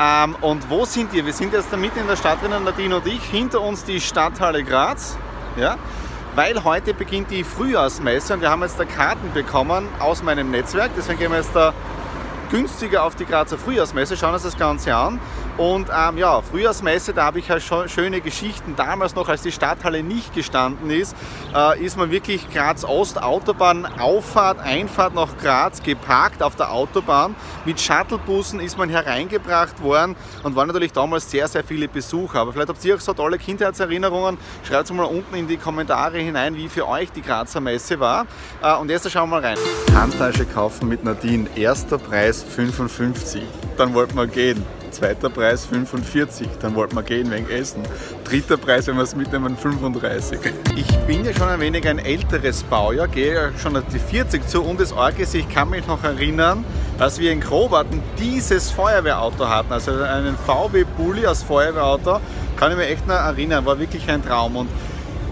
Ähm, und wo sind wir? Wir sind jetzt da mitten in der Stadt drinnen, Nadine und ich. Hinter uns die Stadthalle Graz. Ja? Weil heute beginnt die Frühjahrsmesse und wir haben jetzt da Karten bekommen aus meinem Netzwerk. Deswegen gehen wir jetzt da günstiger auf die Grazer Frühjahrsmesse, schauen uns das Ganze an. Und ähm, ja, Frühjahrsmesse, da habe ich ja schon schöne Geschichten. Damals noch, als die Stadthalle nicht gestanden ist, äh, ist man wirklich Graz Ost, Autobahn, Auffahrt, Einfahrt nach Graz geparkt auf der Autobahn. Mit Shuttlebussen ist man hereingebracht worden und waren natürlich damals sehr, sehr viele Besucher. Aber vielleicht habt ihr auch so tolle Kindheitserinnerungen. Schreibt es mal unten in die Kommentare hinein, wie für euch die Grazer Messe war. Äh, und jetzt schauen wir mal rein. Handtasche kaufen mit Nadine. Erster Preis 55. Dann wollten wir gehen. Zweiter Preis 45, dann wollten wir gehen wegen Essen. Dritter Preis, wenn wir es mitnehmen, 35. Ich bin ja schon ein wenig ein älteres Baujahr, gehe ja schon auf die 40 zu und das Org ist, ich kann mich noch erinnern, dass wir in Grobarten dieses Feuerwehrauto hatten, also einen VW Bulli als Feuerwehrauto, kann ich mich echt noch erinnern, war wirklich ein Traum. Und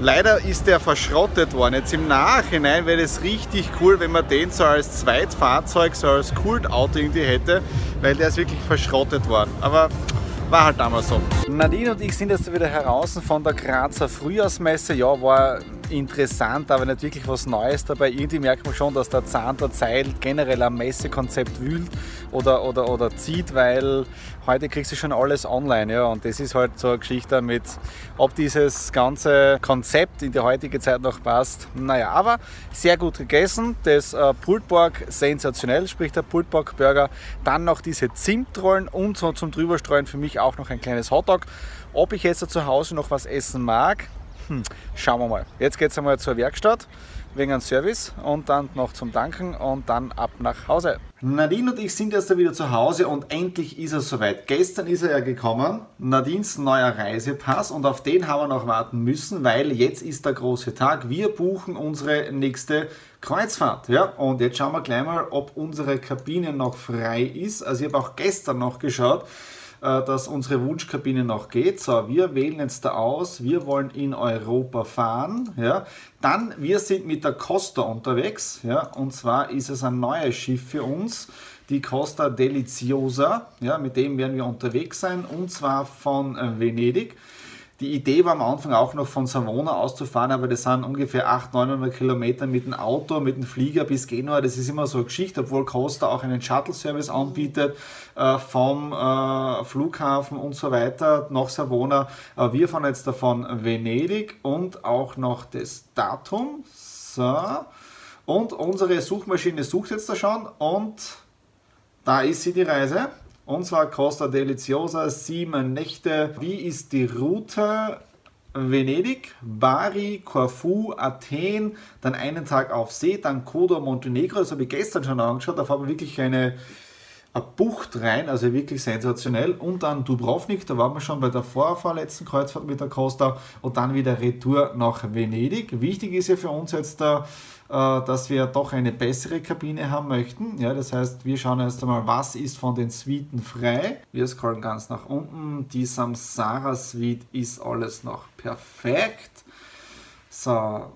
Leider ist der verschrottet worden. Jetzt im Nachhinein wäre es richtig cool, wenn man den so als Zweitfahrzeug, so als Kultauto irgendwie hätte, weil der ist wirklich verschrottet worden. Aber war halt damals so. Nadine und ich sind jetzt wieder heraus von der Grazer Frühjahrsmesse. Ja, war interessant, aber nicht wirklich was Neues dabei. Irgendwie merkt man schon, dass der Zahn der Zeit generell am Messekonzept wühlt oder, oder, oder zieht, weil heute kriegst du schon alles online. Ja, und das ist halt so eine Geschichte mit, ob dieses ganze Konzept in die heutige Zeit noch passt. Naja, aber sehr gut gegessen. Das äh, Pultborg sensationell, sprich der Pultborg Burger. Dann noch diese Zimtrollen und so zum drüberstreuen für mich auch noch ein kleines Hotdog. Ob ich jetzt zu Hause noch was essen mag, hm, schauen wir mal. Jetzt geht es einmal zur Werkstatt wegen einem Service und dann noch zum Danken und dann ab nach Hause. Nadine und ich sind jetzt wieder zu Hause und endlich ist es soweit. Gestern ist er ja gekommen, Nadines neuer Reisepass und auf den haben wir noch warten müssen, weil jetzt ist der große Tag. Wir buchen unsere nächste Kreuzfahrt. Ja, und jetzt schauen wir gleich mal, ob unsere Kabine noch frei ist. Also ich habe auch gestern noch geschaut. Äh, dass unsere Wunschkabine noch geht. So, wir wählen jetzt da aus, wir wollen in Europa fahren. Ja. Dann, wir sind mit der Costa unterwegs. Ja. Und zwar ist es ein neues Schiff für uns, die Costa Deliziosa. Ja, mit dem werden wir unterwegs sein und zwar von äh, Venedig. Die Idee war am Anfang auch noch von Savona auszufahren, aber das sind ungefähr 800, 900 Kilometer mit dem Auto, mit dem Flieger bis Genua. Das ist immer so eine Geschichte, obwohl Costa auch einen Shuttle-Service anbietet äh, vom äh, Flughafen und so weiter nach Savona. Äh, wir fahren jetzt davon Venedig und auch noch das Datum. So. Und unsere Suchmaschine sucht jetzt da schon und da ist sie die Reise. Und zwar Costa Deliciosa, sieben Nächte. Wie ist die Route? Venedig, Bari, Corfu, Athen, dann einen Tag auf See, dann Kodo, Montenegro, das habe ich gestern schon angeschaut, da fahren wir wirklich eine, eine Bucht rein, also wirklich sensationell. Und dann Dubrovnik, da waren wir schon bei der vorvorletzten Kreuzfahrt mit der Costa und dann wieder Retour nach Venedig. Wichtig ist ja für uns jetzt da, äh, dass wir doch eine bessere Kabine haben möchten. Ja, das heißt, wir schauen erst einmal, was ist von den Suiten frei. Wir scrollen ganz nach unten. Die Samsara Suite ist alles noch perfekt. So,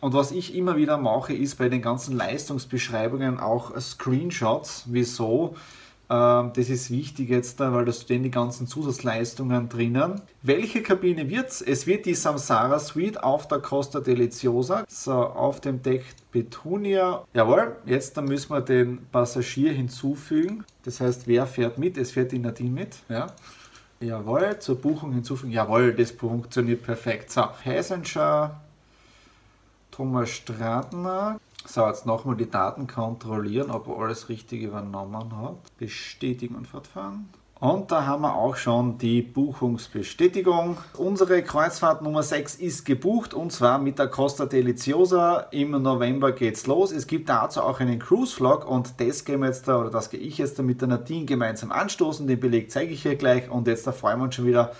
und was ich immer wieder mache, ist bei den ganzen Leistungsbeschreibungen auch Screenshots. Wieso? Ähm, das ist wichtig jetzt, weil da stehen die ganzen Zusatzleistungen drinnen. Welche Kabine wird es? Es wird die Samsara Suite auf der Costa Deliciosa. So, auf dem Deck Petunia. Jawohl, jetzt dann müssen wir den Passagier hinzufügen. Das heißt, wer fährt mit? Es fährt die Nadine mit. Ja. Jawohl, zur Buchung hinzufügen. Jawohl, das funktioniert perfekt. So, Passenger, Thomas Stratner. So, jetzt nochmal die Daten kontrollieren, ob er alles richtig übernommen hat. Bestätigen und fortfahren. Und da haben wir auch schon die Buchungsbestätigung. Unsere Kreuzfahrt Nummer 6 ist gebucht und zwar mit der Costa Deliciosa. Im November geht's los. Es gibt dazu auch einen Cruise-Vlog und das gehen wir jetzt da, oder das gehe ich jetzt da mit der Nadine gemeinsam anstoßen. Den Beleg zeige ich hier gleich und jetzt da freuen wir uns schon wieder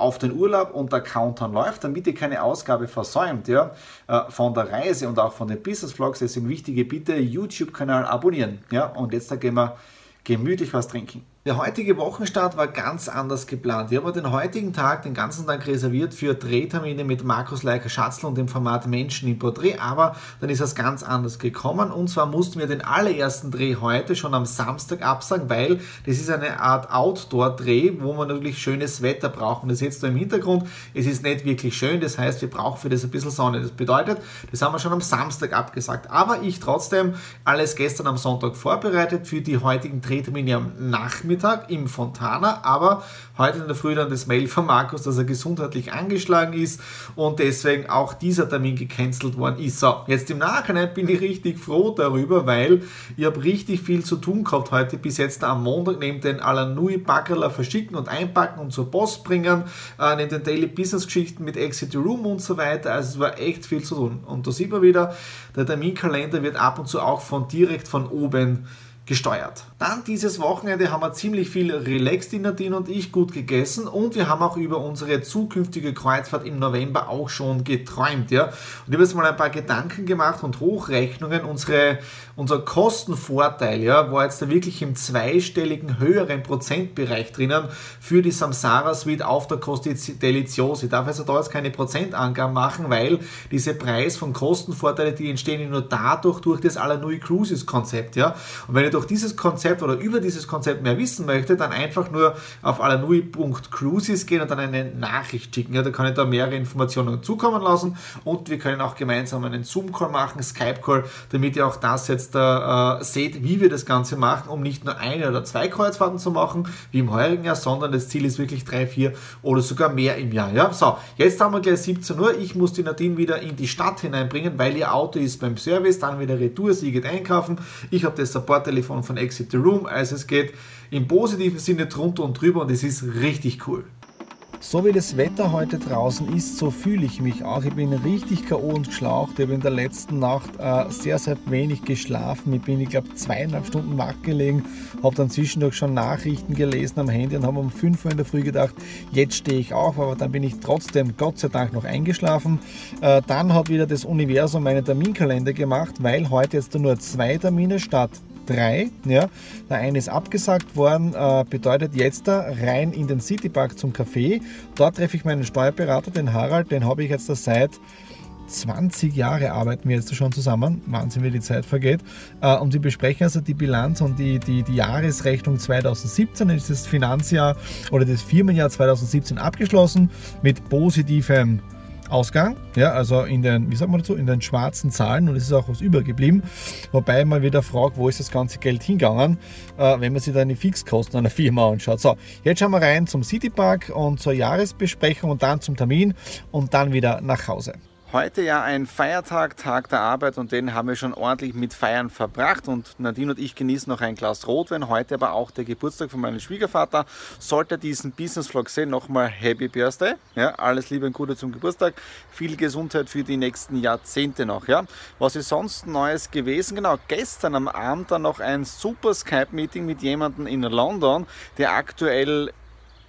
auf den Urlaub und der Countdown läuft, damit ihr keine Ausgabe versäumt ja, äh, von der Reise und auch von den Business Vlogs. Deswegen wichtige Bitte, YouTube-Kanal abonnieren. Ja, und jetzt da gehen wir gemütlich was trinken. Der heutige Wochenstart war ganz anders geplant. Wir haben den heutigen Tag, den ganzen Tag reserviert für Drehtermine mit Markus Leiker Schatzl und dem Format Menschen im Porträt, aber dann ist es ganz anders gekommen und zwar mussten wir den allerersten Dreh heute schon am Samstag absagen, weil das ist eine Art Outdoor-Dreh, wo man natürlich schönes Wetter braucht. Und das jetzt da im Hintergrund, es ist nicht wirklich schön, das heißt, wir brauchen für das ein bisschen Sonne. Das bedeutet, das haben wir schon am Samstag abgesagt. Aber ich trotzdem alles gestern am Sonntag vorbereitet für die heutigen Drehtermine am Nachmittag Nachmittag im Fontana, aber heute in der Früh dann das Mail von Markus, dass er gesundheitlich angeschlagen ist und deswegen auch dieser Termin gecancelt worden ist. So, jetzt im Nachhinein bin ich richtig froh darüber, weil ich habe richtig viel zu tun gehabt heute bis jetzt am Montag, neben den Alanui Backerler verschicken und einpacken und zur Post bringen, äh, neben den Daily Business Geschichten mit Exit Room und so weiter. Also es war echt viel zu tun. Und da sieht man wieder, der Terminkalender wird ab und zu auch von direkt von oben gesteuert. Dann dieses Wochenende haben wir ziemlich viel relaxed in Nadine und ich gut gegessen und wir haben auch über unsere zukünftige Kreuzfahrt im November auch schon geträumt. Ja? Und ich habe jetzt mal ein paar Gedanken gemacht und Hochrechnungen. Unsere, unser Kostenvorteil ja, war jetzt da wirklich im zweistelligen höheren Prozentbereich drinnen für die Samsara Suite auf der Costa Deliziosa. Ich darf also da jetzt keine Prozentangaben machen, weil diese Preis von Kostenvorteile, die entstehen nur dadurch durch das Alanui Cruises Konzept. Ja? Und wenn ich durch dieses Konzept oder über dieses Konzept mehr wissen möchte, dann einfach nur auf alanui.cruises gehen und dann eine Nachricht schicken. Ja, da kann ich da mehrere Informationen zukommen lassen und wir können auch gemeinsam einen Zoom-Call machen, Skype-Call, damit ihr auch das jetzt äh, seht, wie wir das Ganze machen, um nicht nur eine oder zwei Kreuzfahrten zu machen, wie im heurigen Jahr, sondern das Ziel ist wirklich drei, vier oder sogar mehr im Jahr. Ja, so, jetzt haben wir gleich 17 Uhr. Ich muss die Nadine wieder in die Stadt hineinbringen, weil ihr Auto ist beim Service, dann wieder Retour, sie geht einkaufen. Ich habe das Support-Telefon von, von Exit the Room. Also es geht im positiven Sinne drunter und drüber und es ist richtig cool. So wie das Wetter heute draußen ist, so fühle ich mich auch. Ich bin richtig K.O. und geschlaucht. Ich habe in der letzten Nacht äh, sehr, sehr wenig geschlafen. Ich bin, ich glaube, zweieinhalb Stunden wach gelegen, habe dann zwischendurch schon Nachrichten gelesen am Handy und habe um 5 Uhr in der Früh gedacht, jetzt stehe ich auf, aber dann bin ich trotzdem Gott sei Dank noch eingeschlafen. Äh, dann hat wieder das Universum meinen Terminkalender gemacht, weil heute jetzt nur zwei Termine statt drei. Ja. Der eine ist abgesagt worden, äh, bedeutet jetzt da rein in den Citypark zum Café. Dort treffe ich meinen Steuerberater, den Harald, den habe ich jetzt da seit 20 Jahre arbeiten wir jetzt schon zusammen. Wahnsinn, wie die Zeit vergeht. Äh, und wir besprechen also die Bilanz und die, die, die Jahresrechnung 2017. Dann ist das Finanzjahr oder das Firmenjahr 2017 abgeschlossen mit positivem Ausgang, ja, also in den, wie sagt man dazu, in den schwarzen Zahlen und es ist auch was übergeblieben. Wobei man wieder fragt, wo ist das ganze Geld hingegangen, äh, wenn man sich dann die Fixkosten einer Firma anschaut. So, jetzt schauen wir rein zum Citypark und zur Jahresbesprechung und dann zum Termin und dann wieder nach Hause. Heute ja ein Feiertag, Tag der Arbeit und den haben wir schon ordentlich mit Feiern verbracht und Nadine und ich genießen noch ein Glas Rotwein. Heute aber auch der Geburtstag von meinem Schwiegervater. Sollte diesen Business Vlog sehen, nochmal Happy Birthday. Ja, alles Liebe und Gute zum Geburtstag. Viel Gesundheit für die nächsten Jahrzehnte noch. Ja. Was ist sonst Neues gewesen? Genau, gestern am Abend dann noch ein super Skype-Meeting mit jemandem in London, der aktuell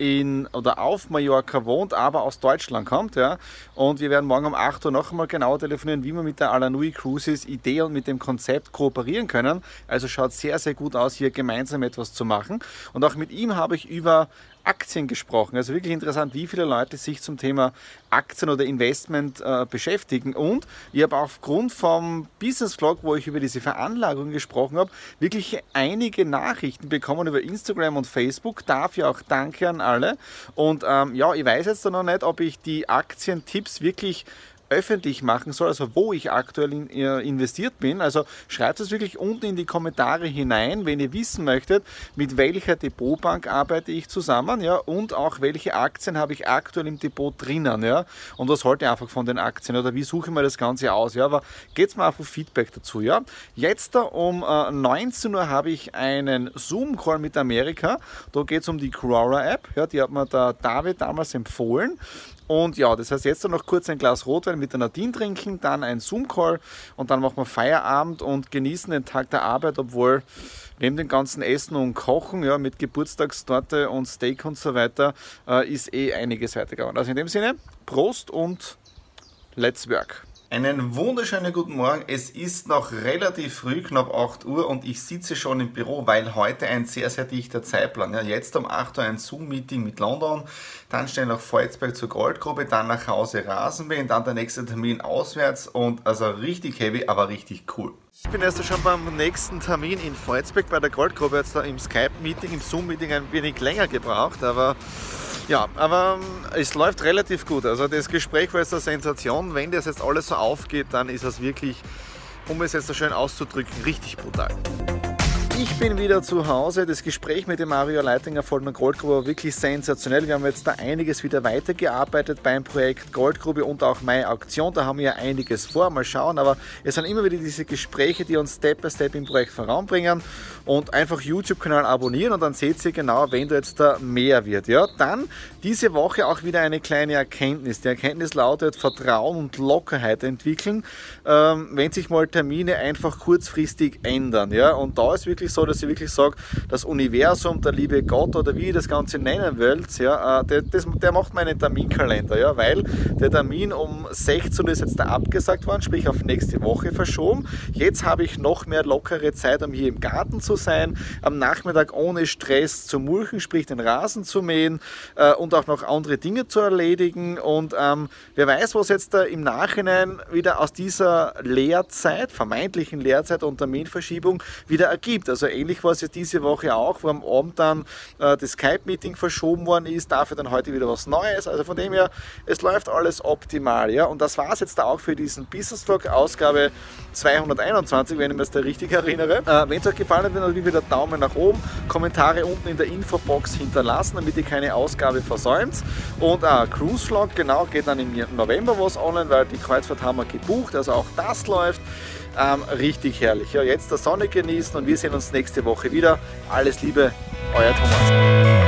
in oder auf Mallorca wohnt, aber aus Deutschland kommt. Ja. Und wir werden morgen um 8 Uhr noch einmal genauer telefonieren, wie wir mit der Alanui Cruises Idee und mit dem Konzept kooperieren können. Also schaut sehr, sehr gut aus, hier gemeinsam etwas zu machen. Und auch mit ihm habe ich über Aktien gesprochen. Also wirklich interessant, wie viele Leute sich zum Thema Aktien oder Investment äh, beschäftigen. Und ich habe aufgrund vom Business Vlog, wo ich über diese Veranlagung gesprochen habe, wirklich einige Nachrichten bekommen über Instagram und Facebook. Dafür auch danke an alle. Und ähm, ja, ich weiß jetzt noch nicht, ob ich die Aktientipps wirklich öffentlich machen soll, also wo ich aktuell in, äh, investiert bin. Also schreibt es wirklich unten in die Kommentare hinein, wenn ihr wissen möchtet, mit welcher Depotbank arbeite ich zusammen ja, und auch welche Aktien habe ich aktuell im Depot drinnen ja, und was halte ich einfach von den Aktien oder wie suche ich mir das Ganze aus. Ja, aber geht's mal auf Feedback dazu. Ja. Jetzt um äh, 19 Uhr habe ich einen Zoom-Call mit Amerika. Da geht es um die Quora-App. Ja, die hat mir der David damals empfohlen. Und ja, das heißt jetzt noch kurz ein Glas Rotwein mit der Nadine trinken, dann ein Zoom-Call und dann machen wir Feierabend und genießen den Tag der Arbeit, obwohl neben dem ganzen Essen und Kochen, ja, mit Geburtstagstorte und Steak und so weiter, äh, ist eh einiges weitergegangen. Also in dem Sinne, Prost und let's work! Einen wunderschönen guten Morgen. Es ist noch relativ früh, knapp 8 Uhr und ich sitze schon im Büro, weil heute ein sehr, sehr dichter Zeitplan. Ja, jetzt um 8 Uhr ein Zoom-Meeting mit London, dann schnell nach Volzberg zur Goldgruppe, dann nach Hause Rasenmähen, dann der nächste Termin auswärts und also richtig heavy, aber richtig cool. Ich bin erst schon beim nächsten Termin in Volzberg bei der Goldgruppe, jetzt da im Skype-Meeting, im Zoom-Meeting ein wenig länger gebraucht, aber ja, aber ähm, es läuft relativ gut. Also das Gespräch war jetzt eine Sensation. Wenn das jetzt alles so aufgeht, dann ist es wirklich, um es jetzt so schön auszudrücken, richtig brutal. Ich bin wieder zu Hause. Das Gespräch mit dem Mario Leitinger von der Goldgrube war wirklich sensationell. Wir haben jetzt da einiges wieder weitergearbeitet beim Projekt Goldgrube und auch meine Auktion. Da haben wir ja einiges vor. Mal schauen. Aber es sind immer wieder diese Gespräche, die uns Step by Step im Projekt voranbringen. Und einfach YouTube-Kanal abonnieren und dann seht ihr genau, wenn da jetzt da mehr wird. Ja, dann diese Woche auch wieder eine kleine Erkenntnis. Die Erkenntnis lautet Vertrauen und Lockerheit entwickeln, ähm, wenn sich mal Termine einfach kurzfristig ändern. Ja, und da ist wirklich so, dass ich wirklich sage, das Universum, der liebe Gott oder wie ihr das Ganze nennen wollt, ja, äh, der, das, der macht meinen Terminkalender, ja, weil der Termin um 16 Uhr ist jetzt da abgesagt worden, sprich auf nächste Woche verschoben. Jetzt habe ich noch mehr lockere Zeit, um hier im Garten zu sein, am Nachmittag ohne Stress zu mulchen, sprich den Rasen zu mähen äh, und auch noch andere Dinge zu erledigen. Und ähm, wer weiß, was jetzt da im Nachhinein wieder aus dieser Lehrzeit, vermeintlichen Lehrzeit und Terminverschiebung wieder ergibt. Also ähnlich war es ja diese Woche auch, wo am Abend dann äh, das Skype-Meeting verschoben worden ist, dafür dann heute wieder was Neues. Also von dem her, es läuft alles optimal. Ja? Und das war es jetzt auch für diesen Business Vlog Ausgabe 221, wenn ich mich da richtig erinnere. Äh, wenn es euch gefallen hat, dann natürlich wieder Daumen nach oben, Kommentare unten in der Infobox hinterlassen, damit ihr keine Ausgabe versäumt. Und äh, Cruise Vlog, genau, geht dann im November was online, weil die Kreuzfahrt haben wir gebucht, also auch das läuft. Ähm, richtig herrlich. Ja, jetzt der Sonne genießen und wir sehen uns nächste Woche wieder. Alles Liebe, euer Thomas.